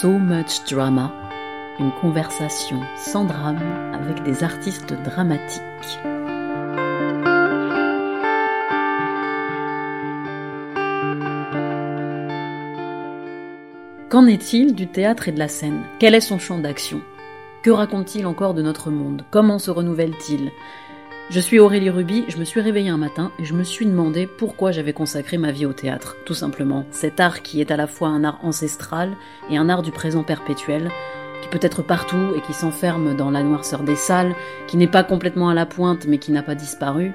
So Much Drama, une conversation sans drame avec des artistes dramatiques. Qu'en est-il du théâtre et de la scène? Quel est son champ d'action? Que raconte-t-il encore de notre monde? Comment se renouvelle-t-il? Je suis Aurélie Ruby, je me suis réveillée un matin et je me suis demandé pourquoi j'avais consacré ma vie au théâtre, tout simplement. Cet art qui est à la fois un art ancestral et un art du présent perpétuel, qui peut être partout et qui s'enferme dans la noirceur des salles, qui n'est pas complètement à la pointe mais qui n'a pas disparu.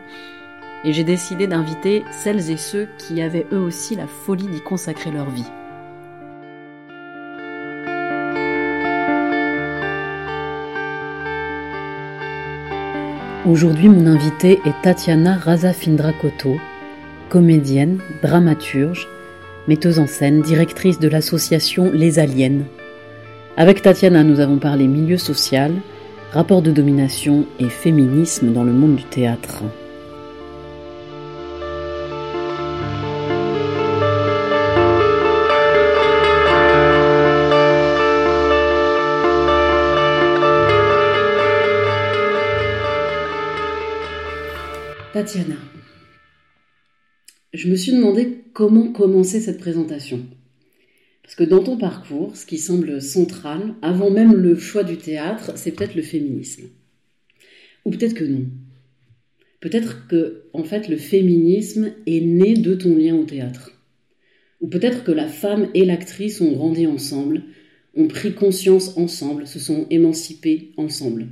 Et j'ai décidé d'inviter celles et ceux qui avaient eux aussi la folie d'y consacrer leur vie. Aujourd'hui, mon invitée est Tatiana Razafindrakoto, comédienne, dramaturge, metteuse en scène, directrice de l'association Les Aliens. Avec Tatiana, nous avons parlé milieu social, rapport de domination et féminisme dans le monde du théâtre. Tatiana, je me suis demandé comment commencer cette présentation. Parce que dans ton parcours, ce qui semble central, avant même le choix du théâtre, c'est peut-être le féminisme. Ou peut-être que non. Peut-être que, en fait, le féminisme est né de ton lien au théâtre. Ou peut-être que la femme et l'actrice ont grandi ensemble, ont pris conscience ensemble, se sont émancipées ensemble.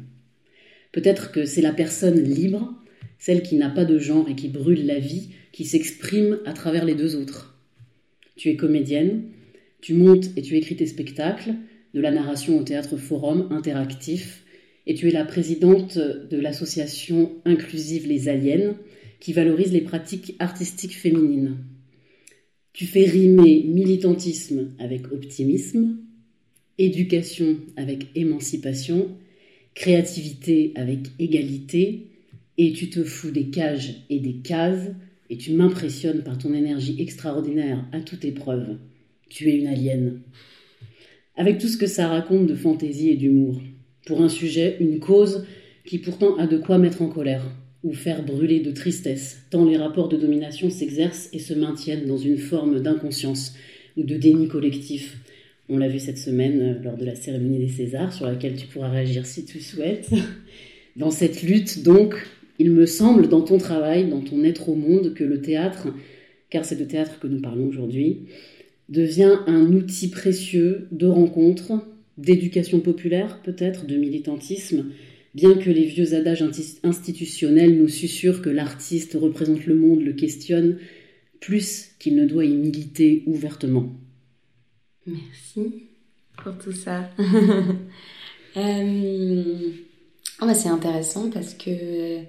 Peut-être que c'est la personne libre celle qui n'a pas de genre et qui brûle la vie, qui s'exprime à travers les deux autres. Tu es comédienne, tu montes et tu écris tes spectacles, de la narration au théâtre forum interactif, et tu es la présidente de l'association inclusive Les Aliens, qui valorise les pratiques artistiques féminines. Tu fais rimer militantisme avec optimisme, éducation avec émancipation, créativité avec égalité, et tu te fous des cages et des cases, et tu m'impressionnes par ton énergie extraordinaire à toute épreuve. Tu es une alien. Avec tout ce que ça raconte de fantaisie et d'humour. Pour un sujet, une cause qui pourtant a de quoi mettre en colère ou faire brûler de tristesse, tant les rapports de domination s'exercent et se maintiennent dans une forme d'inconscience ou de déni collectif. On l'a vu cette semaine euh, lors de la cérémonie des Césars, sur laquelle tu pourras réagir si tu souhaites. Dans cette lutte, donc, il me semble, dans ton travail, dans ton être au monde, que le théâtre, car c'est de théâtre que nous parlons aujourd'hui, devient un outil précieux de rencontre, d'éducation populaire peut-être, de militantisme, bien que les vieux adages institutionnels nous susurrent que l'artiste représente le monde, le questionne, plus qu'il ne doit y militer ouvertement. Merci pour tout ça. Euh, ah bah, c'est intéressant parce que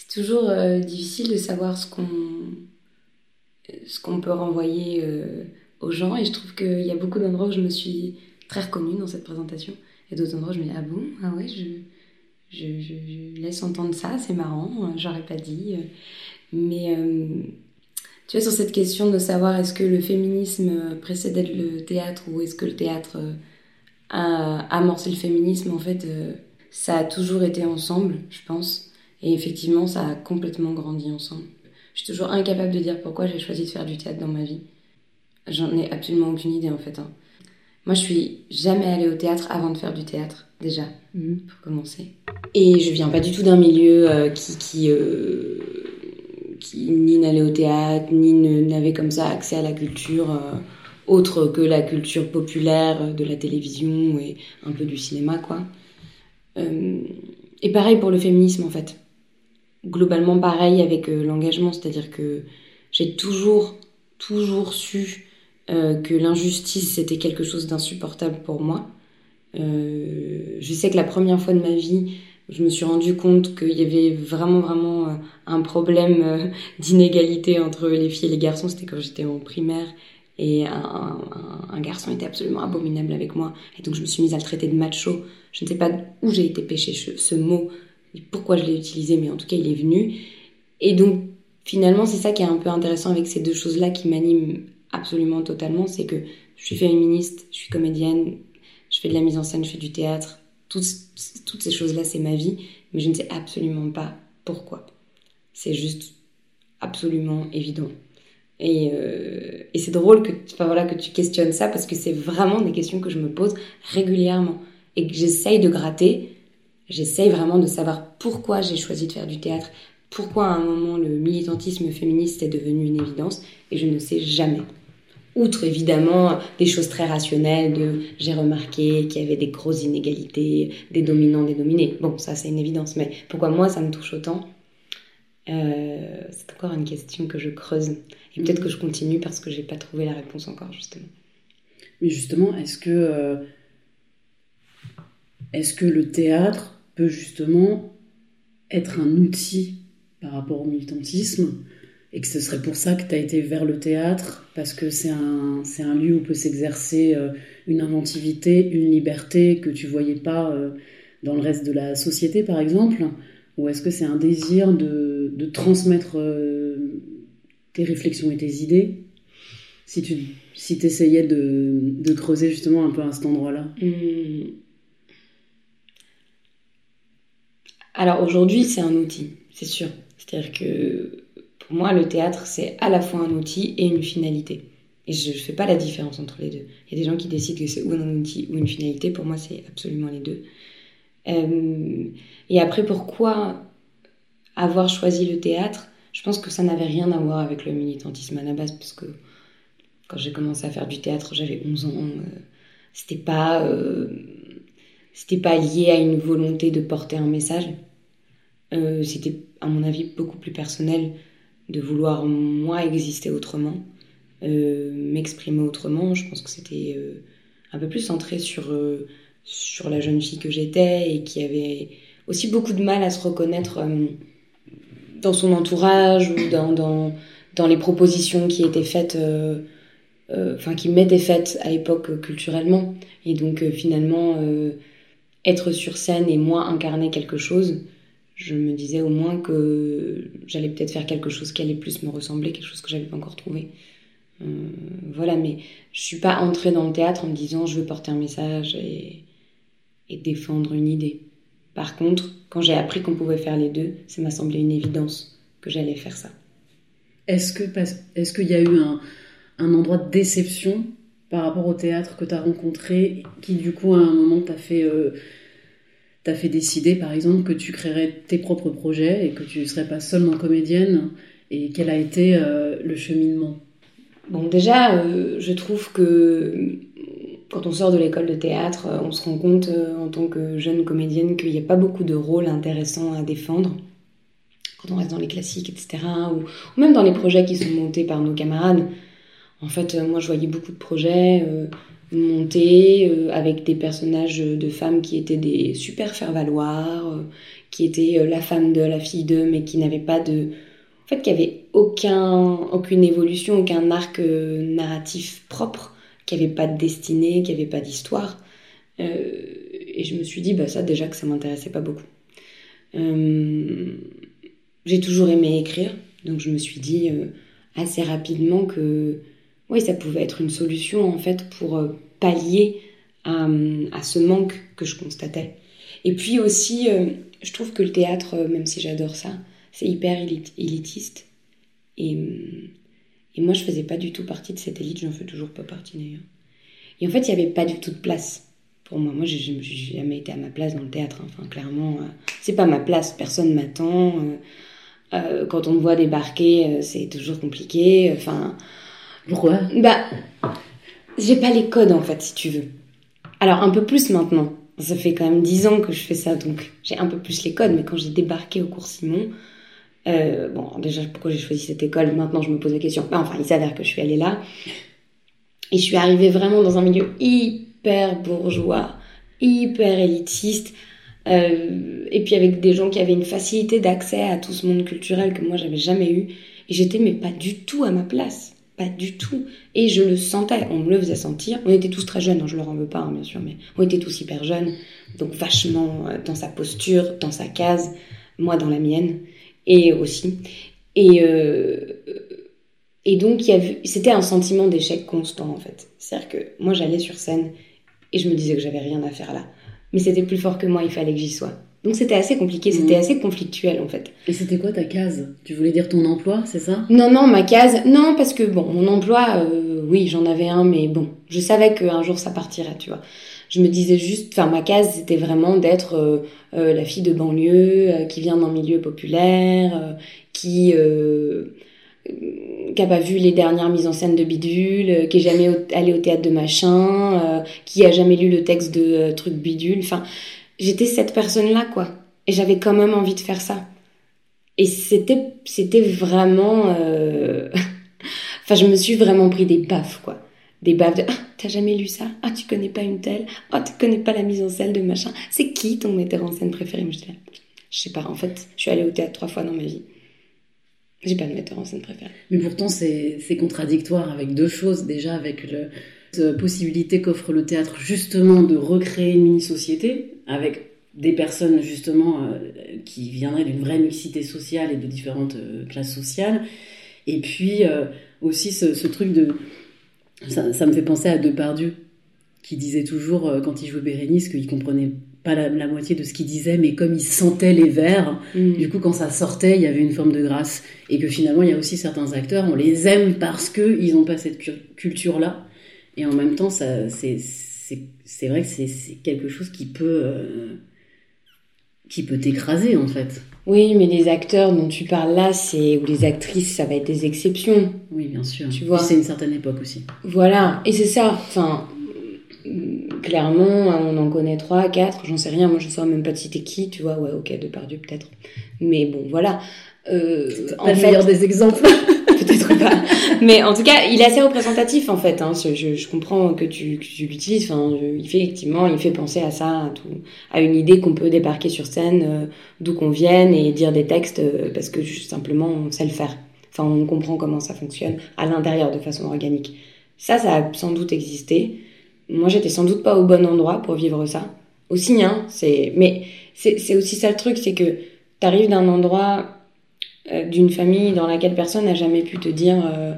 c'est toujours euh, difficile de savoir ce qu'on ce qu'on peut renvoyer euh, aux gens. Et je trouve qu'il y a beaucoup d'endroits où je me suis très reconnue dans cette présentation. Et d'autres endroits où je me dis ah bon? Ah ouais je, je, laisse entendre ça c'est marrant j'aurais pas dit. Mais euh, tu vois sur cette question de savoir est-ce que le féminisme précédait le théâtre ou est-ce que le théâtre a amorcé le féminisme en fait ça a toujours été ensemble je pense et effectivement, ça a complètement grandi ensemble. Je suis toujours incapable de dire pourquoi j'ai choisi de faire du théâtre dans ma vie. J'en ai absolument aucune idée en fait. Hein. Moi, je suis jamais allée au théâtre avant de faire du théâtre, déjà, mhm. pour commencer. Et je viens pas du tout d'un milieu euh, qui, qui, euh, qui, ni n'allait au théâtre, ni n'avait comme ça accès à la culture euh, autre que la culture populaire de la télévision et un peu du cinéma, quoi. et pareil pour le féminisme, en fait globalement pareil avec euh, l'engagement, c'est-à-dire que j'ai toujours, toujours su euh, que l'injustice c'était quelque chose d'insupportable pour moi. Euh, je sais que la première fois de ma vie, je me suis rendu compte qu'il y avait vraiment, vraiment un problème d'inégalité entre les filles et les garçons. C'était quand j'étais en primaire et un, garçon était absolument abominable avec moi. Et donc je me suis mise à le traiter de macho. Je ne sais pas où j'ai été pêcher ce mot pourquoi je l'ai utilisé, mais en tout cas, il est venu. Et donc, finalement, c'est ça qui est un peu intéressant avec ces deux choses-là qui m'animent absolument totalement, c'est que je suis féministe, je suis comédienne, je fais de la mise en scène, je fais du théâtre. Toutes, ces choses-là, c'est ma vie, mais je ne sais absolument pas pourquoi. C'est juste absolument évident. Et, euh, et c'est drôle que, enfin, voilà, que tu questionnes ça parce que c'est vraiment des questions que je me pose régulièrement et que j'essaye de gratter. J'essaye vraiment de savoir pourquoi j'ai choisi de faire du théâtre, pourquoi à un moment le militantisme féministe est devenu une évidence et je ne sais jamais. Outre évidemment des choses très rationnelles j'ai remarqué qu'il y avait des grosses inégalités, des dominants, des dominés. Bon, ça c'est une évidence, mais pourquoi moi ça me touche autant? Euh, C'est encore une question que je creuse. Et peut-être que je continue parce que j'ai pas trouvé la réponse encore, justement. Mais justement, est-ce que, euh, est-ce que le théâtre peut justement être un outil par rapport au militantisme et que ce serait pour ça que tu as été vers le théâtre, parce que c'est un, c'est un lieu où peut s'exercer euh, une inventivité, une liberté que tu voyais pas euh, dans le reste de la société, par exemple. Ou est-ce que c'est un désir de, de transmettre euh, tes réflexions et tes idées? Si tu si essayais de, de, creuser justement un peu à cet endroit-là. Mmh. Alors aujourd'hui, c'est un outil, c'est sûr. C'est-à-dire que pour moi, le théâtre, c'est à la fois un outil et une finalité. Et je ne fais pas la différence entre les deux. Il y a des gens qui décident que c'est ou un outil ou une finalité. Pour moi, c'est absolument les deux. Euh, et après, pourquoi avoir choisi le théâtre? Je pense que ça n'avait rien à voir avec le militantisme à la base, parce que quand j'ai commencé à faire du théâtre, j'avais 11 ans. Euh, euh, c'était pas lié à une volonté de porter un message. Euh, c'était, à mon avis, beaucoup plus personnel de vouloir, moi, exister autrement, euh, m'exprimer autrement. Je pense que c'était euh, un peu plus centré sur, sur la jeune fille que j'étais et qui avait aussi beaucoup de mal à se reconnaître dans son entourage ou dans, dans, dans, les propositions qui étaient faites. Enfin, qui m'étaient faites à l'époque culturellement. Et donc, finalement, être sur scène et moi incarner quelque chose, je me disais au moins que j'allais peut-être faire quelque chose qui allait plus me ressembler, quelque chose que j'avais pas encore trouvé. Euh, voilà, mais je suis pas entrée dans le théâtre en me disant je veux porter un message et, défendre une idée. Par contre, quand j'ai appris qu'on pouvait faire les deux, ça m'a semblé une évidence que j'allais faire ça. Est-ce que est-ce qu'il y a eu un, un, endroit de déception par rapport au théâtre que tu as rencontré qui du coup à un moment t'a fait euh, t'as fait décider, par exemple, que tu créerais tes propres projets et que tu ne serais pas seulement comédienne Et quel a été euh, le cheminement? Bon, déjà, euh, je trouve que quand on sort de l'école de théâtre, euh, on se rend compte en tant que jeune comédienne qu'il n'y a pas beaucoup de rôles intéressants à défendre. Quand on reste dans les classiques, etc. Ou, ou même dans les projets qui sont montés par nos camarades. En fait, moi, je voyais beaucoup de projets montée euh, avec des personnages de femmes qui étaient des super faire-valoir, euh, qui étaient euh, la femme de, la fille de, mais qui n'avaient pas de... En fait, qui avait aucun, aucune évolution, aucun arc narratif propre, qui avait pas de destinée, qui avait pas d'histoire. et je me suis dit, bah ça déjà que ça m'intéressait pas beaucoup. J'ai toujours aimé écrire, donc je me suis dit assez rapidement que oui, ça pouvait être une solution en fait pour euh, pallier à, ce manque que je constatais. Et puis aussi, euh, je trouve que le théâtre, euh, même si j'adore ça, c'est hyper élitiste. Et, et, moi, je faisais pas du tout partie de cette élite, j'en fais toujours pas partie d'ailleurs. Et en fait, il n'y avait pas du tout de place pour moi. Moi, je n'ai jamais été à ma place dans le théâtre. Hein. Enfin, clairement, c'est pas ma place, personne m'attend. quand on me voit débarquer, c'est toujours compliqué. Enfin, pourquoi? Bah, j'ai pas les codes en fait, si tu veux. Alors un peu plus maintenant. Ça fait quand même dix ans que je fais ça, donc j'ai un peu plus les codes. Mais quand j'ai débarqué au cours Simon, euh, bon, déjà pourquoi j'ai choisi cette école? Maintenant, je me pose la question. Enfin, il s'avère que je suis allée là et je suis arrivée vraiment dans un milieu hyper bourgeois, hyper élitiste. Euh, et puis avec des gens qui avaient une facilité d'accès à tout ce monde culturel que moi j'avais jamais eu. Et j'étais mais pas du tout à ma place pas du tout. Et je le sentais, on me le faisait sentir. On était tous très jeunes, hein, je leur en veux pas, hein, bien sûr, mais on était tous hyper jeunes. Donc vachement euh, dans sa posture, dans sa case, moi dans la mienne, et aussi. Et, euh, et donc c'était un sentiment d'échec constant, en fait. C'est-à-dire que moi j'allais sur scène Et je me disais que j'avais rien à faire là. Mais c'était plus fort que moi, il fallait que j'y sois. Donc c'était assez compliqué, c'était Mhm. assez conflictuel en fait. Et c'était quoi ta case? Tu voulais dire ton emploi, c'est ça? Non, non, ma case, non, parce que bon, mon emploi, euh, oui, j'en avais un, mais bon, je savais qu'un jour ça partirait, tu vois. Je me disais juste, enfin, ma case, c'était vraiment d'être euh, euh, la fille de banlieue, qui vient d'un milieu populaire, qui qui a pas vu les dernières mises en scène de bidule, qui est jamais au- allé au théâtre de machin, euh, qui a jamais lu le texte de euh, truc bidule. Enfin, j'étais cette personne-là, quoi. Et j'avais quand même envie de faire ça. Et c'était, c'était vraiment. euh, enfin, je me suis vraiment pris des baffes, quoi. Des baffes de Ah, t'as jamais lu ça? Ah, tu connais pas une telle? Ah, tu connais pas la mise en scène de machin? C'est qui ton metteur en scène préféré? Je sais pas, en fait, je suis allée au théâtre trois fois dans ma vie. J'ai pas de metteur en scène préféré. Mais pourtant, c'est contradictoire avec deux choses. Déjà, avec le, cette possibilité qu'offre le théâtre, justement, de recréer une mini-société avec des personnes, justement, euh, qui viendraient d'une vraie mixité sociale et de différentes euh, classes sociales. Et puis, euh, aussi, ce, ce truc de. Ça, ça me fait penser à Depardieu, qui disait toujours, euh, quand il jouait Bérénice, qu'il comprenait pas la, la moitié de ce qu'il disait, mais comme il sentait les vers, du coup, quand ça sortait, il y avait une forme de grâce. Et que finalement, il y a aussi certains acteurs, on les aime parce qu'ils n'ont pas cette cu- culture-là. Et en même temps, ça, c'est, c'est, c'est vrai que c'est, c'est quelque chose qui peut, euh, qui peut t'écraser, en fait. Oui, mais les acteurs dont tu parles là, c'est ou les actrices, ça va être des exceptions. Oui, bien sûr. Tu vois. C'est une certaine époque aussi. Voilà, et c'est ça. Enfin, clairement, on en connaît trois, quatre, j'en sais rien. Moi, je saurais même pas de citer qui. Tu vois, ouais, ok, Depardieu peut-être. Mais bon, voilà. Euh, en fait, des exemples. Mais en tout cas, il est assez représentatif en fait. Hein. Je, je- comprends que tu, tu l'utilises. Enfin, il fait effectivement, il fait penser à ça, à, tout, à une idée qu'on peut débarquer sur scène, euh, d'où qu'on vienne et dire des textes euh, parce que juste simplement on sait le faire. Enfin, on comprend comment ça fonctionne à l'intérieur de façon organique. Ça, ça a sans doute existé. Moi, j'étais sans doute pas au bon endroit pour vivre ça. Aussi, hein. C'est, mais c'est aussi ça le truc, c'est que t'arrives d'un endroit d'une famille dans laquelle personne n'a jamais pu te dire euh,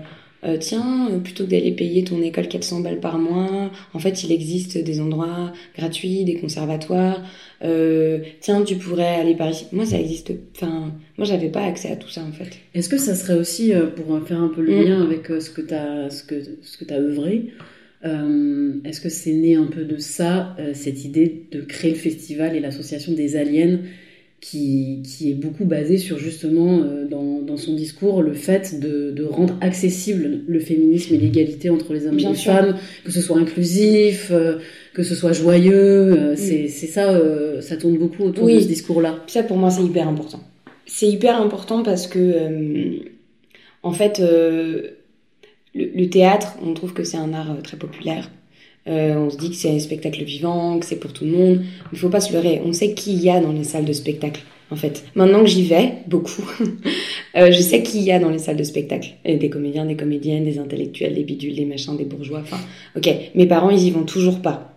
euh, tiens, euh, plutôt que d'aller payer ton école 400 balles par mois, en fait, il existe des endroits gratuits, des conservatoires. Euh, tiens, tu pourrais aller par ici. Moi, ça existe. Enfin, moi, j'avais pas accès à tout ça, en fait. Est-ce que ça serait aussi, euh, pour faire un peu le Mm. lien avec euh, ce que tu as, ce que, ce que as œuvré, euh, est-ce que c'est né un peu de ça, euh, cette idée de créer le festival et l'association des aliens qui, qui est beaucoup basée sur justement, euh, dans, dans son discours, le fait de, de rendre accessible le féminisme et l'égalité entre les hommes Bien et les sûr. femmes, que ce soit inclusif, euh, que ce soit joyeux, euh, c'est c'est ça, euh, ça tourne beaucoup autour Oui. de ce discours-là. Ça, pour moi, c'est hyper important. C'est hyper important parce que, en fait, le, le théâtre, on trouve que c'est un art très populaire. Euh, on se dit que c'est un spectacle vivant, que c'est pour tout le monde. Il faut pas se leurrer. On sait qui il y a dans les salles de spectacle, en fait. Maintenant que j'y vais, beaucoup, euh, je sais qui il y a dans les salles de spectacle. Et des comédiens, des comédiennes, des intellectuels, des bidules, des machins, des bourgeois. Enfin, ok. Mes parents, ils y vont toujours pas.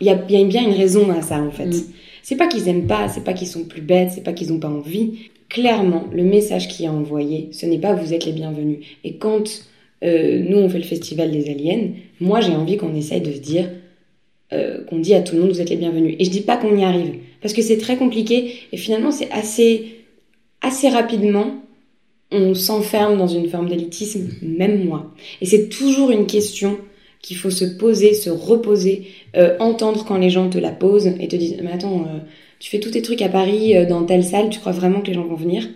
Il y a, il y a bien une raison à ça, en fait. Mm. C'est pas qu'ils aiment pas, c'est pas qu'ils sont plus bêtes, c'est pas qu'ils ont pas envie. Clairement, le message qui est envoyé, ce n'est pas vous êtes les bienvenus. Et quand euh, nous on fait le festival des aliens, moi j'ai envie qu'on essaye de se dire, euh, qu'on dit à tout le monde vous êtes les bienvenus. Et je dis pas qu'on y arrive, parce que c'est très compliqué et finalement c'est assez, assez rapidement on s'enferme dans une forme d'élitisme, même moi. Et c'est toujours une question qu'il faut se poser, se reposer, euh, entendre quand les gens te la posent et te disent mais attends, tu fais tous tes trucs à Paris dans telle salle, tu crois vraiment que les gens vont venir?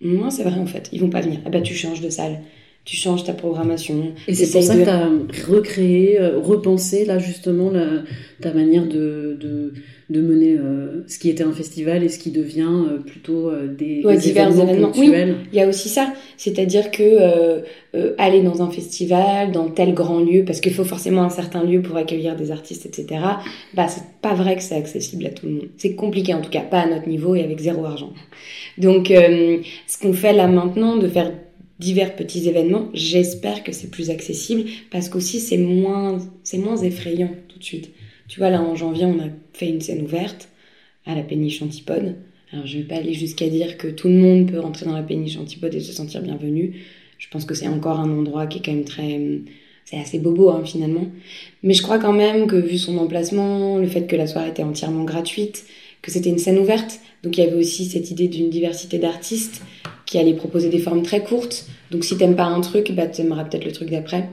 Moi, c'est vrai en fait, ils vont pas venir. Ah bah tu changes de salle, tu changes ta programmation. Et c'est pour ça de- que tu as recréé, euh, repensé là justement la- ta manière de, de, de mener euh, ce qui était un festival et ce qui devient euh, plutôt euh, des, Ouais, des divers événements. Il y a aussi ça, c'est-à-dire que aller dans un festival, dans tel grand lieu, parce qu'il faut forcément un certain lieu pour accueillir des artistes, etc. Bah c'est pas vrai que c'est accessible à tout le monde. C'est compliqué en tout cas, pas à notre niveau et avec zéro argent. Donc ce qu'on fait là maintenant, de faire divers petits événements, j'espère que c'est plus accessible parce qu'aussi c'est moins c'est moins effrayant tout de suite. Tu vois là en janvier on a fait une scène ouverte à la péniche Antipode. Alors, je vais pas aller jusqu'à dire que tout le monde peut rentrer dans la péniche Antipode et se sentir bienvenu. Je pense que c'est encore un endroit qui est quand même très. c'est assez bobo hein, finalement. Mais je crois quand même que vu son emplacement, le fait que la soirée était entièrement gratuite, que c'était une scène ouverte, donc il y avait aussi cette idée d'une diversité d'artistes qui allaient proposer des formes très courtes. Donc si t'aimes pas un truc, bah t'aimeras peut-être le truc d'après.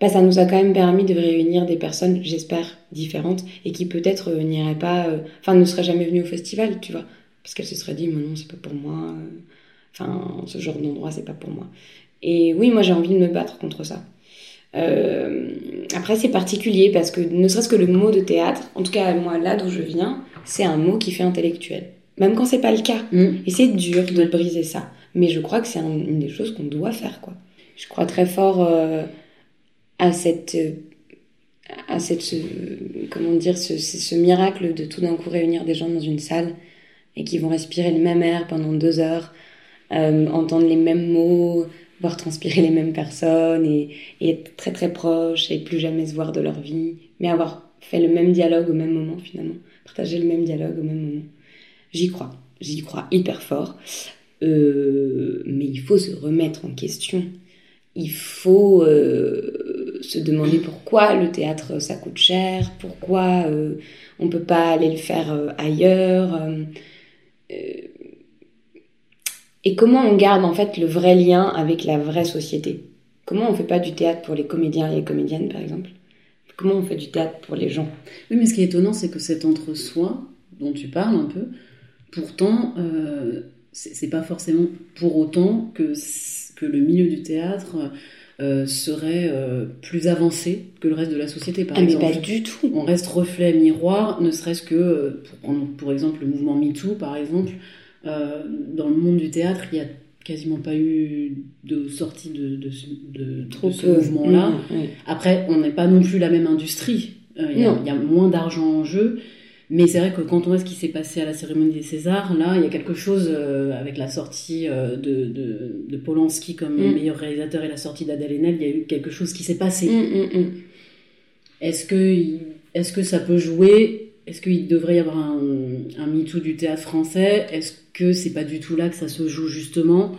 Bah, ça nous a quand même permis de réunir des personnes, j'espère, différentes et qui peut-être euh, n'iraient pas, euh, enfin ne seraient jamais venues au festival, tu vois, parce qu'elles se seraient dit, mais non, c'est pas pour moi, euh, enfin ce genre d'endroit, c'est pas pour moi. Et oui, moi j'ai envie de me battre contre ça. Euh, après, c'est particulier parce que ne serait-ce que le mot de théâtre, en tout cas moi là d'où je viens, c'est un mot qui fait intellectuel. Même quand c'est pas le cas. Mm. Et c'est dur de briser ça. Mais je crois que c'est un- une des choses qu'on doit faire, quoi. Je crois très fort euh, à cette, à cette, ce- comment dire, ce, ce miracle de tout d'un coup réunir des gens dans une salle et qui vont respirer le même air pendant deux heures, euh, entendre les mêmes mots, voir transpirer les mêmes personnes et, et être très très proches et plus jamais se voir de leur vie, mais avoir fait le même dialogue au même moment finalement, partager le même dialogue au même moment. J'y crois, j'y crois hyper fort. Euh, mais il faut se remettre en question. Il faut euh, se demander pourquoi le théâtre ça coûte cher, pourquoi euh, on peut pas aller le faire ailleurs, et comment on garde en fait le vrai lien avec la vraie société. Comment on fait pas du théâtre pour les comédiens et les comédiennes par exemple? Comment on fait du théâtre pour les gens? Oui, mais ce qui est étonnant, c'est que cet entre-soi dont tu parles un peu, pourtant, c'est pas forcément pour autant que, que le milieu du théâtre euh, serait euh, plus avancé que le reste de la société, par Ah mais exemple. pas du tout. On reste reflet miroir, ne serait-ce que, euh, pour prendre pour exemple le mouvement MeToo, par exemple, euh, dans le monde du théâtre, il y a quasiment pas eu de sortie de, de ce, de mouvement-là. Mmh, ouais. Après, on n'est pas non plus la même industrie. Y, il y a moins d'argent en jeu. Mais c'est vrai que quand on voit ce qui s'est passé à la cérémonie des Césars, là, il y a quelque chose euh, avec la sortie euh, de, de, de Polanski comme Mm. meilleur réalisateur et la sortie d'Adèle Haenel, il y a eu quelque chose qui s'est passé. Est-ce que, il- est-ce que ça peut jouer? Est-ce qu'il devrait y avoir un, un MeToo du théâtre français? Est-ce que c'est pas du tout là que ça se joue justement?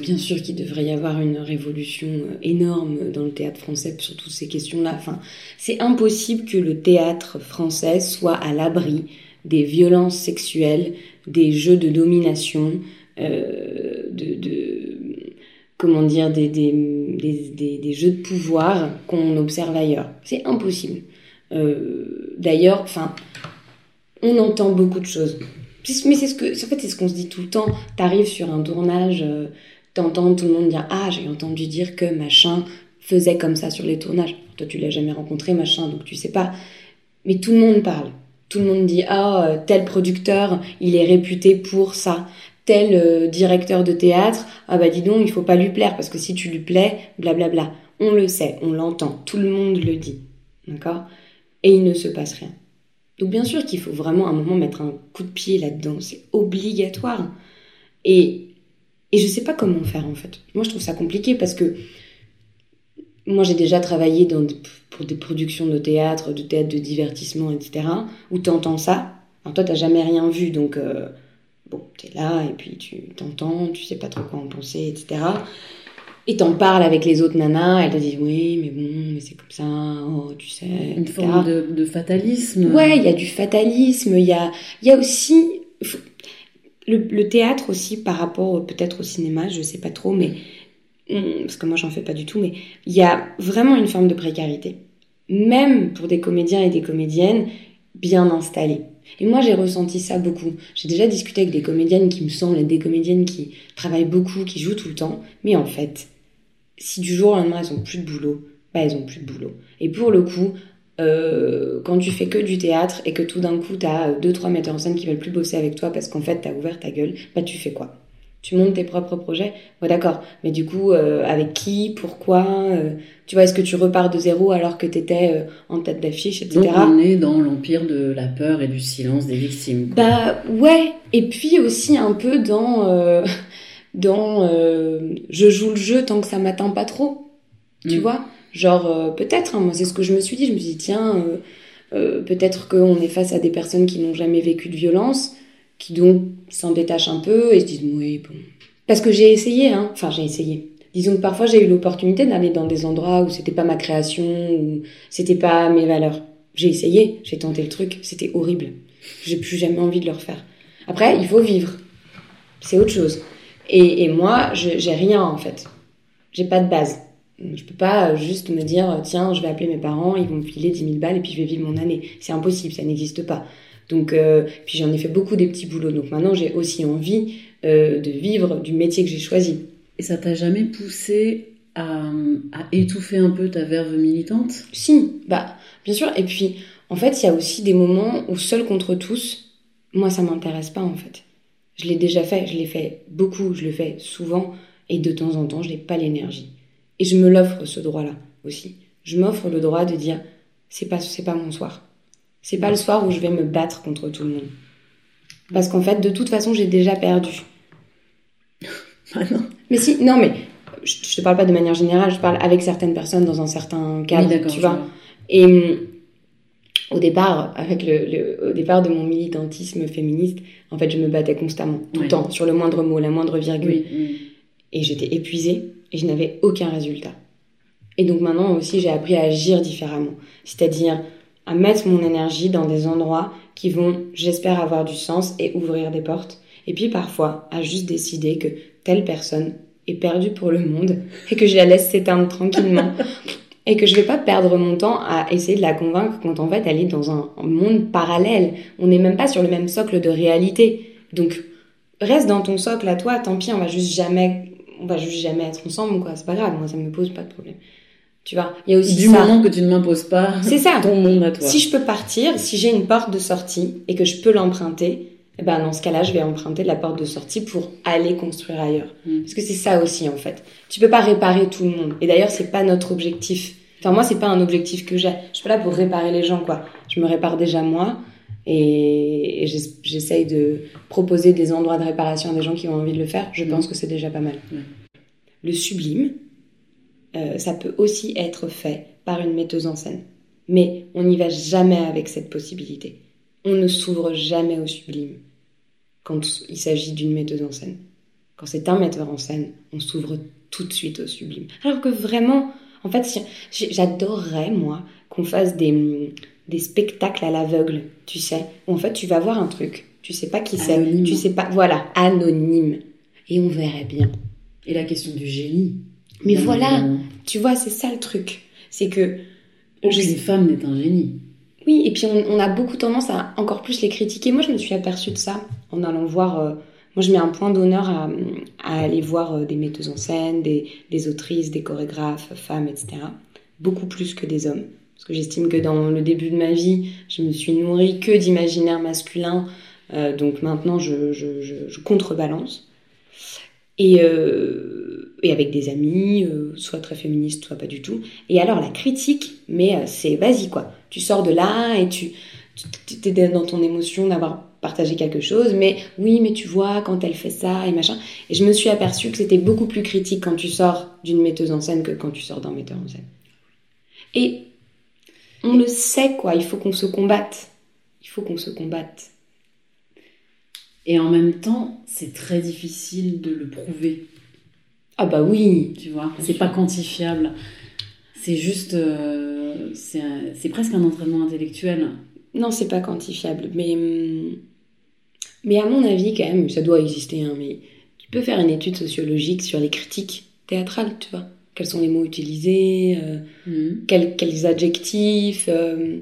Bien sûr qu'il devrait y avoir une révolution euh, énorme dans le théâtre français sur toutes ces questions-là. Enfin, c'est impossible que le théâtre français soit à l'abri des violences sexuelles, des jeux de domination, euh, de, comment dire, des jeux de pouvoir qu'on observe ailleurs. C'est impossible. Euh, D'ailleurs, enfin, on entend beaucoup de choses. Mais c'est ce que, en fait, c'est ce qu'on se dit tout le temps. T'arrives sur un tournage, euh, t'entends tout le monde dire Ah, j'ai entendu dire que machin faisait comme ça sur les tournages. Toi, tu l'as jamais rencontré, machin, donc tu sais pas. Mais tout le monde parle. Tout le monde dit Ah, euh, tel producteur, il est réputé pour ça. Tel euh, directeur de théâtre, ah bah dis donc, il faut pas lui plaire parce que si tu lui plais, blablabla. On le sait, on l'entend, tout le monde le dit. D'accord? Et il ne se passe rien. Donc bien sûr qu'il faut vraiment à un moment mettre un coup de pied là-dedans, c'est obligatoire. Et, et je sais pas comment faire en fait. Moi je trouve ça compliqué parce que moi j'ai déjà travaillé pour des productions de théâtre, de théâtre de divertissement, etc. où t'entends ça. Alors toi t'as jamais rien vu donc euh, bon t'es là et puis tu t'entends, tu sais pas trop quoi en penser, etc. Et t'en parles avec les autres nanas, elles te disent oui mais bon mais c'est comme ça, oh tu sais. Une etc. forme de, de fatalisme Ouais, il y a du fatalisme, il y a, y a aussi le, le théâtre aussi par rapport peut-être au cinéma, je sais pas trop, mais hum, parce que moi j'en fais pas du tout, mais il y a vraiment une forme de précarité, même pour des comédiens et des comédiennes bien installés. Et moi j'ai ressenti ça beaucoup. J'ai déjà discuté avec des comédiennes qui me semblent être des comédiennes qui travaillent beaucoup, qui jouent tout le temps, mais en fait, si du jour au lendemain elles ont plus de boulot, bah elles ont plus de boulot. Et pour le coup, euh, quand tu fais que du théâtre et que tout d'un coup t'as deux trois metteurs en scène qui veulent plus bosser avec toi parce qu'en fait t'as ouvert ta gueule, bah tu fais quoi? Tu montes tes propres projets? Ouais d'accord, mais du coup euh, avec qui? Pourquoi? Euh, Tu vois, est-ce que tu repars de zéro alors que t'étais euh, en tête d'affiche, etc. Donc on est dans l'empire de la peur et du silence des victimes. quoi. Bah ouais, et puis aussi un peu dans euh, dans euh, je joue le jeu tant que ça m'atteint pas trop, tu Mm. vois? Genre euh, peut-être, hein, moi c'est ce que je me suis dit. Je me suis dit tiens, euh, euh, peut-être qu'on est face à des personnes qui n'ont jamais vécu de violence, qui donc s'en détachent un peu et se disent oui bon. Parce que j'ai essayé, hein. Enfin j'ai essayé. disons que parfois j'ai eu l'opportunité d'aller dans des endroits où c'était pas ma création, où c'était pas mes valeurs. J'ai essayé, j'ai tenté le truc, c'était horrible. J'ai plus jamais envie de le refaire. Après, il faut vivre. C'est autre chose. Et, et moi, je- j'ai rien en fait. J'ai pas de base. Je peux pas juste me dire, tiens, je vais appeler mes parents, ils vont me filer 10 000 balles et puis je vais vivre mon année. C'est impossible, ça n'existe pas. Donc, euh, puis j'en ai fait beaucoup des petits boulots. Donc maintenant, j'ai aussi envie euh, de vivre du métier que j'ai choisi. Et ça t'a jamais poussé à, à étouffer un peu ta verve militante? Si, bah, bien sûr. Et puis, en fait, il y a aussi des moments où seul contre tous, moi, ça m'intéresse pas, en fait. Je l'ai déjà fait, je l'ai fait beaucoup, je le fais souvent, et de temps en temps, je n'ai pas l'énergie. Et je me l'offre ce droit-là aussi. Je m'offre le droit de dire, c'est pas, c'est pas mon soir. C'est pas le soir où je vais me battre contre tout le monde. Parce qu'en fait, de toute façon, j'ai déjà perdu. Ah non Mais si, non, mais je, je te parle pas de manière générale, je parle avec certaines personnes dans un certain cadre, Oui, tu je vois. Et hum, au départ, avec le, le- au départ de mon militantisme féministe, en fait, je me battais constamment, tout Ouais. le temps, sur le moindre mot, la moindre virgule. Oui, oui. Et j'étais épuisée et je n'avais aucun résultat. Et donc maintenant aussi, j'ai appris à agir différemment. C'est-à-dire à mettre mon énergie dans des endroits qui vont, j'espère, avoir du sens et ouvrir des portes. Et puis parfois, à juste décider que telle personne est perdue pour le monde et que je la laisse s'éteindre tranquillement. Et que je vais pas perdre mon temps à essayer de la convaincre quand en fait elle est dans un monde parallèle. On n'est même pas sur le même socle de réalité. Donc reste dans ton socle à toi, tant pis, on va juste jamais, on va juste jamais être ensemble, quoi. C'est pas grave, moi ça me pose pas de problème. Tu vois, il y a aussi Du ça. moment que tu ne m'imposes pas C'est ça. ton monde à toi. Si je peux partir, si j'ai une porte de sortie et que je peux l'emprunter, eh ben dans ce cas-là, je vais emprunter la porte de sortie pour aller construire ailleurs. Mm. Parce que c'est ça aussi en fait. Tu peux pas réparer tout le monde. Et d'ailleurs, c'est pas notre objectif. Enfin moi, c'est pas un objectif que j'ai. Je suis pas là pour réparer les gens quoi. Je me répare déjà moi. Et et j'es- j'essaye de proposer des endroits de réparation à des gens qui ont envie de le faire. Je pense que c'est déjà pas mal. Ouais. Le sublime, euh, ça peut aussi être fait par une metteuse en scène. Mais on n'y va jamais avec cette possibilité. On ne s'ouvre jamais au sublime quand il s'agit d'une metteuse en scène. Quand c'est un metteur en scène, on s'ouvre tout de suite au sublime. Alors que vraiment, en fait, j'adorerais, moi, qu'on fasse des, des spectacles à l'aveugle, tu sais, où en fait, tu vas voir un truc, tu sais pas qui c'est, tu sais pas, voilà, anonyme. Et on verrait bien. Et la question du génie. Mais voilà, tu vois, c'est ça le truc. C'est que Aucune femme n'est un génie. Oui, et puis on, on a beaucoup tendance à encore plus les critiquer. Moi, je me suis aperçue de ça en allant voir. euh, moi, je mets un point d'honneur à, aller voir euh, des metteuses en scène, des, autrices, des chorégraphes, femmes, etc. Beaucoup plus que des hommes. Parce que j'estime que dans le début de ma vie, je me suis nourrie que d'imaginaire masculin. Euh, donc maintenant, je, contrebalance. Et, euh, et avec des amis, euh, soit très féministes, soit pas du tout. Et alors la critique, mais c'est vas-y quoi. Tu sors de là et tu tu es dans ton émotion d'avoir partagé quelque chose, mais oui, mais tu vois quand elle fait ça et machin. Et je me suis aperçue que c'était beaucoup plus critique quand tu sors d'une metteuse en scène que quand tu sors d'un metteur en scène. Et on le sait quoi. Il faut qu'on se combatte. Il faut qu'on se combatte. Et en même temps, c'est très difficile de le prouver. Ah bah oui. Tu vois, c'est pas quantifiable. C'est juste. euh, c'est presque un entraînement intellectuel. Non, c'est pas quantifiable, mais hum, mais à mon avis quand même, ça doit exister. Hein, mais tu peux faire une étude sociologique sur les critiques théâtrales, tu vois. Quels sont les mots utilisés, euh, Mhm. quels, quels adjectifs. euh,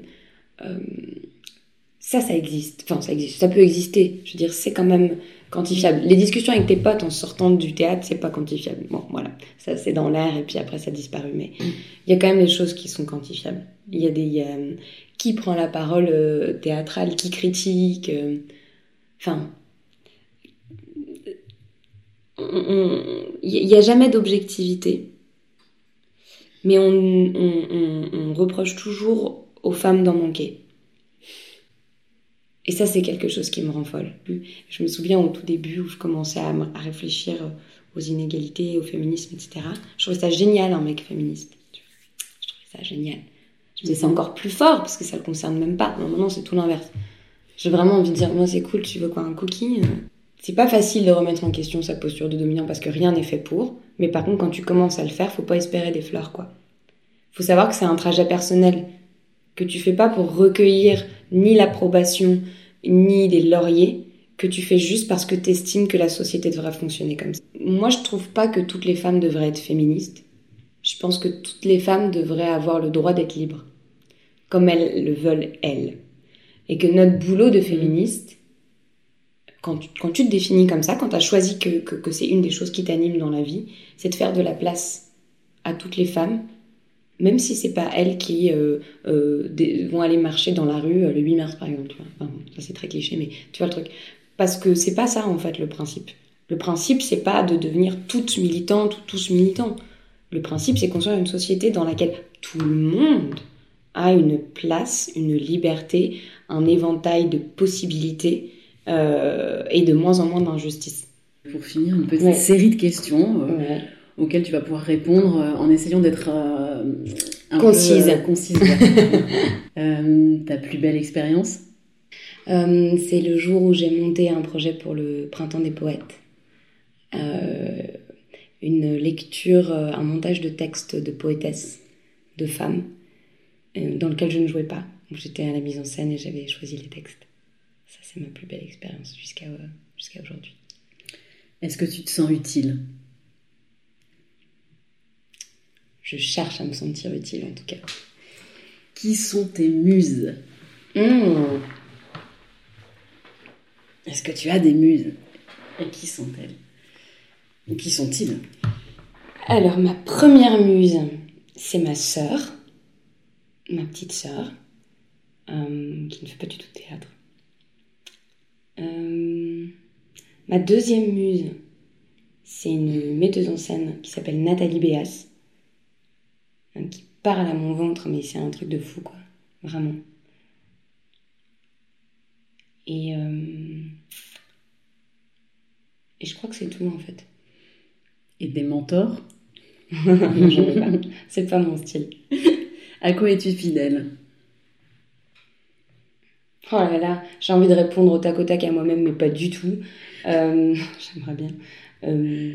euh, ça, ça existe. Enfin, ça existe. Ça peut exister. Je veux dire, c'est quand même quantifiable. Les discussions avec tes potes en sortant du théâtre, c'est pas quantifiable. Bon, voilà. Ça, c'est dans l'air et puis après, ça disparaît. Mais il y a quand même des choses qui sont quantifiables. Il y a des. il y a, qui prend la parole euh, théâtrale, qui critique. euh, Enfin. Il n'y a jamais d'objectivité. Mais on, reproche toujours aux femmes d'en manquer. Et ça, c'est quelque chose qui me rend folle. Je me souviens au tout début où je commençais à, réfléchir aux inégalités, au féminisme, etc. Je trouvais ça génial, un mec féministe. Je trouvais ça génial. Je me disais, c'est encore plus fort parce que ça le concerne même pas. Non, maintenant, c'est tout l'inverse. J'ai vraiment envie de dire, moi, c'est cool, tu veux quoi, un cookie Euh, C'est pas facile de remettre en question sa posture de dominant parce que rien n'est fait pour. Mais par contre, quand tu commences à le faire, faut pas espérer des fleurs, quoi. Faut savoir que c'est un trajet personnel que tu fais pas pour recueillir ni l'approbation ni des lauriers, que tu fais juste parce que tu estimes que la société devrait fonctionner comme ça. Moi, je trouve pas que toutes les femmes devraient être féministes. Je pense que toutes les femmes devraient avoir le droit d'être libres, comme elles le veulent elles. Et que notre boulot de féministe, quand tu, quand tu te définis comme ça, quand tu as choisi que, que, que c'est une des choses qui t'anime dans la vie, c'est de faire de la place à toutes les femmes même si c'est pas elles qui euh, euh, vont aller marcher dans la rue euh, le 8 mars par exemple, tu vois. Enfin, ça c'est très cliché, mais tu vois le truc. Parce que c'est pas ça en fait le principe. Le principe c'est pas de devenir toutes militantes ou tous militants. Le principe c'est construire une société dans laquelle tout le monde a une place, une liberté, un éventail de possibilités euh, et de moins en moins d'injustice. Pour finir, une petite ouais. série de questions. Euh, ouais auxquelles tu vas pouvoir répondre euh, en essayant d'être euh, concise. Peu, euh, concise euh, ta plus belle expérience? Euh, C'est le jour où j'ai monté un projet pour le Printemps des Poètes. une lecture, un montage de textes de poétesses, de femmes, dans lequel je ne jouais pas. J'étais à la mise en scène et j'avais choisi les textes. Ça, c'est ma plus belle expérience jusqu'à jusqu'à aujourd'hui. Est-ce que tu te sens utile? Je cherche à me sentir utile en tout cas. Qui sont tes muses? Mmh. Est-ce que tu as des muses? Et qui sont-elles? Et qui sont-ils? Alors, ma première muse, c'est ma sœur, ma petite sœur, euh, qui ne fait pas du tout de théâtre. Euh, ma deuxième muse, c'est une metteuse en scène qui s'appelle Nathalie Béas qui parle à mon ventre, mais c'est un truc de fou, quoi. Vraiment. Et, euh... et je crois que c'est tout, en fait. Et des mentors? C'est pas mon style. À quoi es-tu fidèle? Oh là là, j'ai envie de répondre au tac au tac à moi-même, mais pas du tout. Euh... J'aimerais bien. Euh...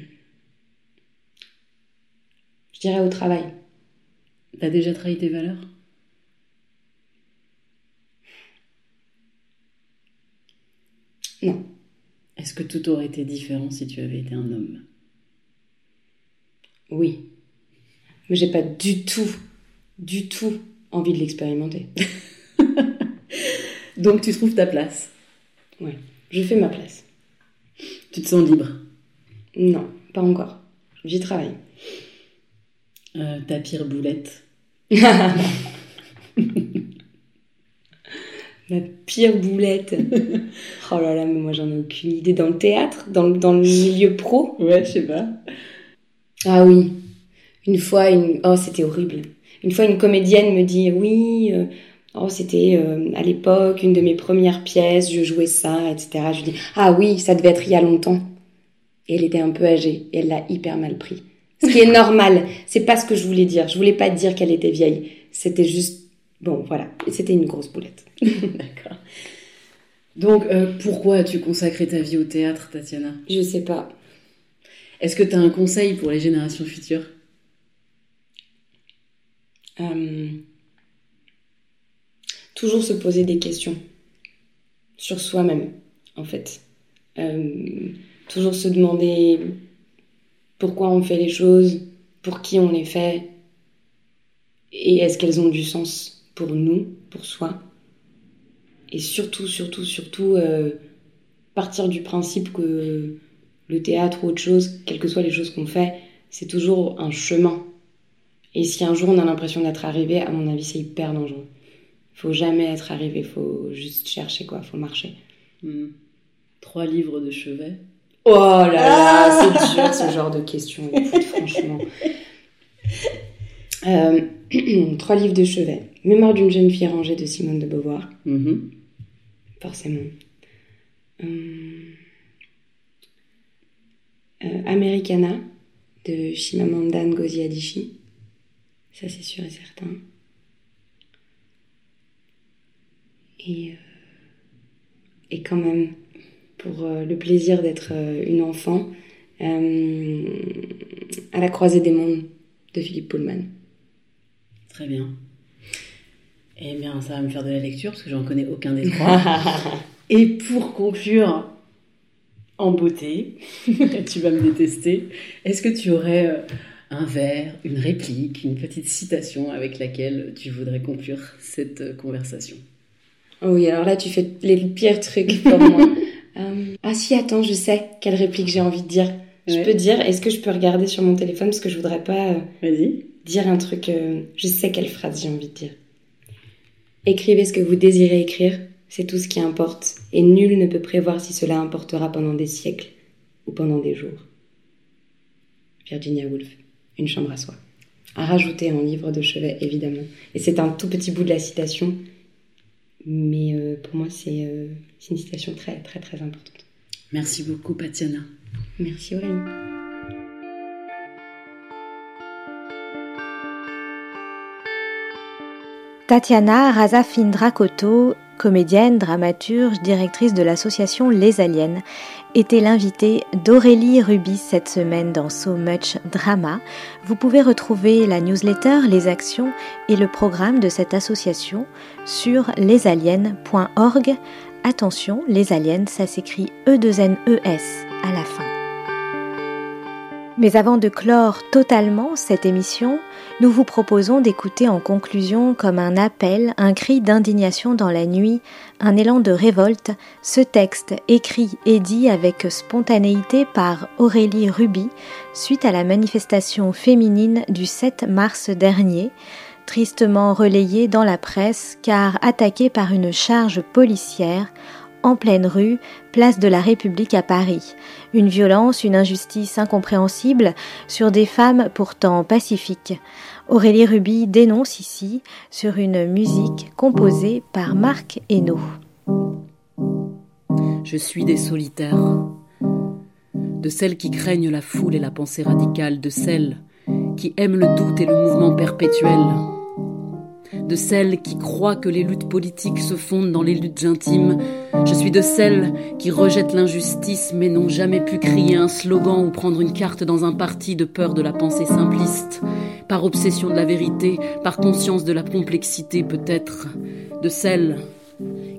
Je dirais au travail. T'as déjà trahi tes valeurs? Non. Est-ce que tout aurait été différent si tu avais été un homme? Oui. Mais j'ai pas du tout, du tout envie de l'expérimenter. Donc tu trouves ta place Oui, je fais ma place. Tu te sens libre? Non, pas encore. J'y travaille. Euh, ta pire boulette Ma pire boulette. oh là là, mais moi j'en ai aucune idée. Dans le théâtre? Dans, dans le milieu pro? Ouais, je sais pas. Ah oui. Une fois, une... oh c'était horrible. Une fois, une comédienne me dit Oui, euh... oh c'était euh, à l'époque une de mes premières pièces, je jouais ça, etc. Je lui dis Ah oui, ça devait être il y a longtemps. Et elle était un peu âgée et elle l'a hyper mal pris. Ce qui est normal. C'est pas ce que je voulais dire. Je voulais pas dire qu'elle était vieille. C'était juste, bon, voilà. C'était une grosse boulette. D'accord. Donc, euh, pourquoi as-tu consacré ta vie au théâtre, Tatiana? Je sais pas. Est-ce que tu as un conseil pour les générations futures? Euh... Toujours se poser des questions sur soi-même, en fait. Euh... Toujours se demander pourquoi on fait les choses, pour qui on les fait, et est-ce qu'elles ont du sens pour nous, pour soi? Et surtout, surtout, surtout, euh, partir du principe que le théâtre ou autre chose, quelles que soient les choses qu'on fait, c'est toujours un chemin. Et si un jour on a l'impression d'être arrivé, à mon avis, c'est hyper dangereux. Faut jamais être arrivé, faut juste chercher, quoi, faut marcher. Hmm. Trois livres de chevet Oh là là, ah c'est dur ce genre de questions, écoute, franchement. Euh, trois livres de chevet. Mémoire d'une jeune fille rangée de Simone de Beauvoir. Mm -hmm. Forcément. Euh, euh, Americana de Chimamanda Ngozi Adichie. Ça, c'est sûr et certain. Et, et quand même, pour euh, le plaisir d'être euh, une enfant, euh, À la croisée des mondes de Philippe Pullman. Très bien. Eh bien, ça va me faire de la lecture parce que j'en connais aucun des trois. Et pour conclure en beauté, tu vas me détester, est-ce que tu aurais euh, un vers, une réplique, une petite citation avec laquelle tu voudrais conclure cette euh, conversation Oui, alors là, tu fais les pires trucs pour moi. Euh, ah si, attends, je sais quelle réplique j'ai envie de dire. Je peux dire, est-ce que je peux regarder sur mon téléphone parce que je voudrais pas Vas-y. dire un truc. je sais quelle phrase j'ai envie de dire. Écrivez ce que vous désirez écrire, c'est tout ce qui importe, et nul ne peut prévoir si cela importera pendant des siècles ou pendant des jours. Virginia Woolf, Une chambre à soi. À rajouter en livre de chevet, évidemment. Et c'est un tout petit bout de la citation, mais euh, pour moi, euh, c'est une citation très, très, très importante. Merci beaucoup, Patiana. Merci, Aurélie. Tatiana Razafindrakoto, comédienne, dramaturge, directrice de l'association Les Aliens, était l'invitée d'Aurélie Rubis cette semaine dans So Much Drama. Vous pouvez retrouver la newsletter, les actions et le programme de cette association sur lesaliens.org. Attention, les aliens, ça s'écrit E2NES à la fin. Mais avant de clore totalement cette émission, nous vous proposons d'écouter en conclusion comme un appel, un cri d'indignation dans la nuit, un élan de révolte, ce texte écrit et dit avec spontanéité par Aurélie Ruby suite à la manifestation féminine du 7 mars dernier, tristement relayée dans la presse car attaquée par une charge policière en pleine rue, place de la République à Paris. Une violence, une injustice incompréhensible sur des femmes pourtant pacifiques. Aurélie Ruby dénonce ici sur une musique composée par Marc Hainaut. Je suis des solitaires, de celles qui craignent la foule et la pensée radicale, de celles qui aiment le doute et le mouvement perpétuel de celles qui croient que les luttes politiques se fondent dans les luttes intimes. Je suis de celles qui rejettent l'injustice mais n'ont jamais pu crier un slogan ou prendre une carte dans un parti de peur de la pensée simpliste, par obsession de la vérité, par conscience de la complexité peut-être, de celles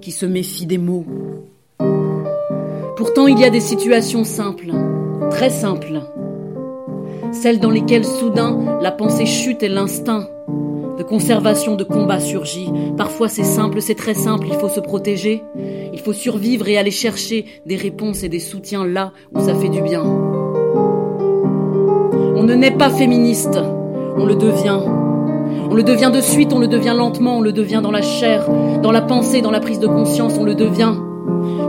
qui se méfient des mots. Pourtant il y a des situations simples, très simples, celles dans lesquelles soudain la pensée chute et l'instinct de conservation de combat surgit. Parfois c'est simple, c'est très simple, il faut se protéger. Il faut survivre et aller chercher des réponses et des soutiens là où ça fait du bien. On ne naît pas féministe, on le devient. On le devient de suite, on le devient lentement, on le devient dans la chair, dans la pensée, dans la prise de conscience, on le devient.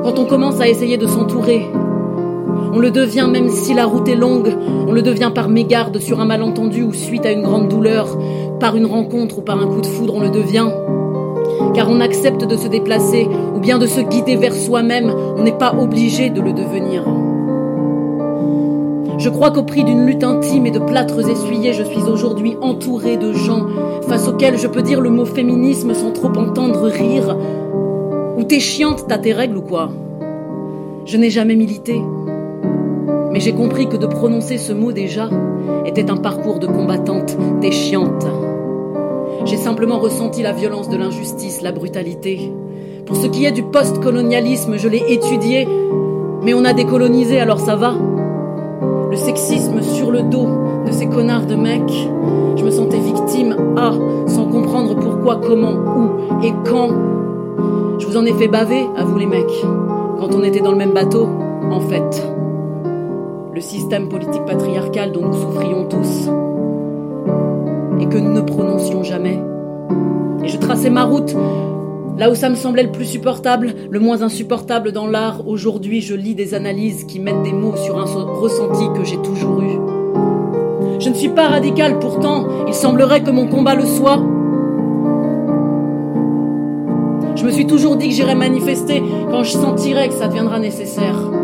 Quand on commence à essayer de s'entourer, on le devient même si la route est longue, on le devient par mégarde sur un malentendu ou suite à une grande douleur, par une rencontre ou par un coup de foudre, on le devient. Car on accepte de se déplacer ou bien de se guider vers soi-même, on n'est pas obligé de le devenir. Je crois qu'au prix d'une lutte intime et de plâtres essuyés, je suis aujourd'hui entourée de gens face auxquels je peux dire le mot féminisme sans trop entendre rire. Ou t'es chiante, t'as tes règles ou quoi? Je n'ai jamais milité. Mais j'ai compris que de prononcer ce mot déjà était un parcours de combattante déchiante. J'ai simplement ressenti la violence de l'injustice, la brutalité. Pour ce qui est du post-colonialisme, je l'ai étudié, mais on a décolonisé, alors ça va. Le sexisme sur le dos de ces connards de mecs, je me sentais victime, ah, sans comprendre pourquoi, comment, où et quand. Je vous en ai fait baver, à vous les mecs, quand on était dans le même bateau, en fait. Le système politique patriarcal dont nous souffrions tous et que nous ne prononcions jamais. Et je traçais ma route là où ça me semblait le plus supportable, le moins insupportable dans l'art. Aujourd'hui, je lis des analyses qui mettent des mots sur un ressenti que j'ai toujours eu. Je ne suis pas radical pourtant, il semblerait que mon combat le soit. Je me suis toujours dit que j'irais manifester quand je sentirais que ça deviendra nécessaire.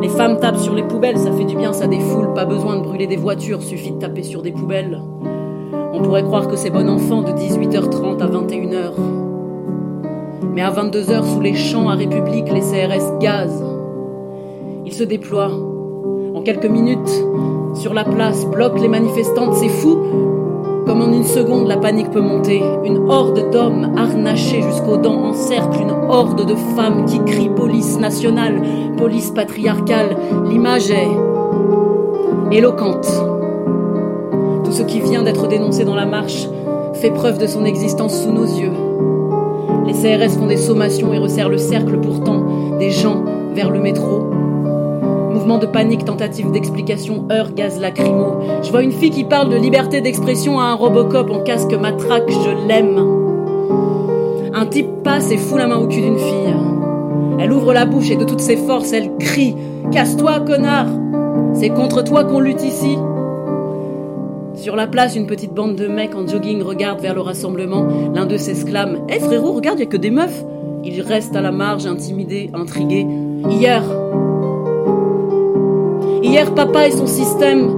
Les femmes tapent sur les poubelles, ça fait du bien, ça défoule, pas besoin de brûler des voitures, suffit de taper sur des poubelles. On pourrait croire que c'est bon enfant de 18h30 à 21h. Mais à 22h, sous les champs à République, les CRS gazent. Ils se déploient. En quelques minutes, sur la place, bloque les manifestantes, c'est fou. Comme en une seconde, la panique peut monter. Une horde d'hommes harnachés jusqu'aux dents encercle une horde de femmes qui crient police nationale, police patriarcale. L'image est éloquente. Tout ce qui vient d'être dénoncé dans la marche fait preuve de son existence sous nos yeux. Les CRS font des sommations et resserrent le cercle pourtant des gens vers le métro. Mouvement de panique, tentative d'explication, heure, gaz lacrymo. Je vois une fille qui parle de liberté d'expression à un Robocop en casque matraque, je l'aime. Un type passe et fout la main au cul d'une fille. Elle ouvre la bouche et de toutes ses forces, elle crie Casse-toi, connard C'est contre toi qu'on lutte ici sur la place, une petite bande de mecs en jogging regarde vers le rassemblement. L'un d'eux s'exclame Hé eh, frérot, regarde, y a que des meufs Il reste à la marge, intimidé, intrigué. Hier, hier, papa et son système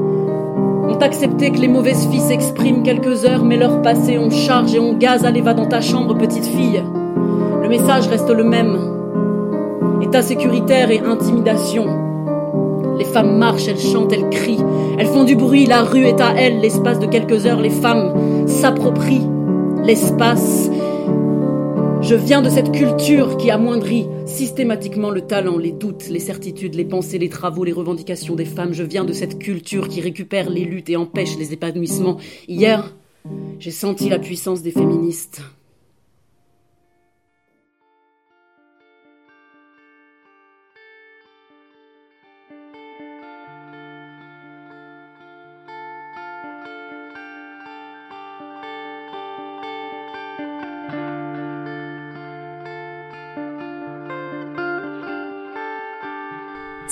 ont accepté que les mauvaises filles s'expriment quelques heures, mais leur passé, on charge et on gaz. Allez, va dans ta chambre, petite fille. Le message reste le même état sécuritaire et intimidation. Les femmes marchent, elles chantent, elles crient, elles font du bruit, la rue est à elles. L'espace de quelques heures, les femmes s'approprient l'espace. Je viens de cette culture qui amoindrit systématiquement le talent, les doutes, les certitudes, les pensées, les travaux, les revendications des femmes. Je viens de cette culture qui récupère les luttes et empêche les épanouissements. Hier, j'ai senti la puissance des féministes.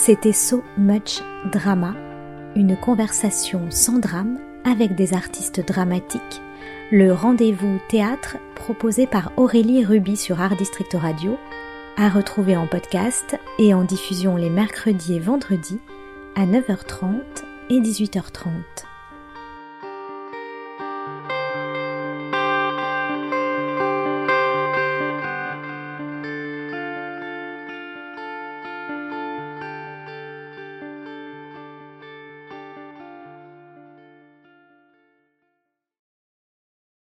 C'était So Much Drama, une conversation sans drame avec des artistes dramatiques, le rendez-vous théâtre proposé par Aurélie Ruby sur Art District Radio, à retrouver en podcast et en diffusion les mercredis et vendredis à 9h30 et 18h30.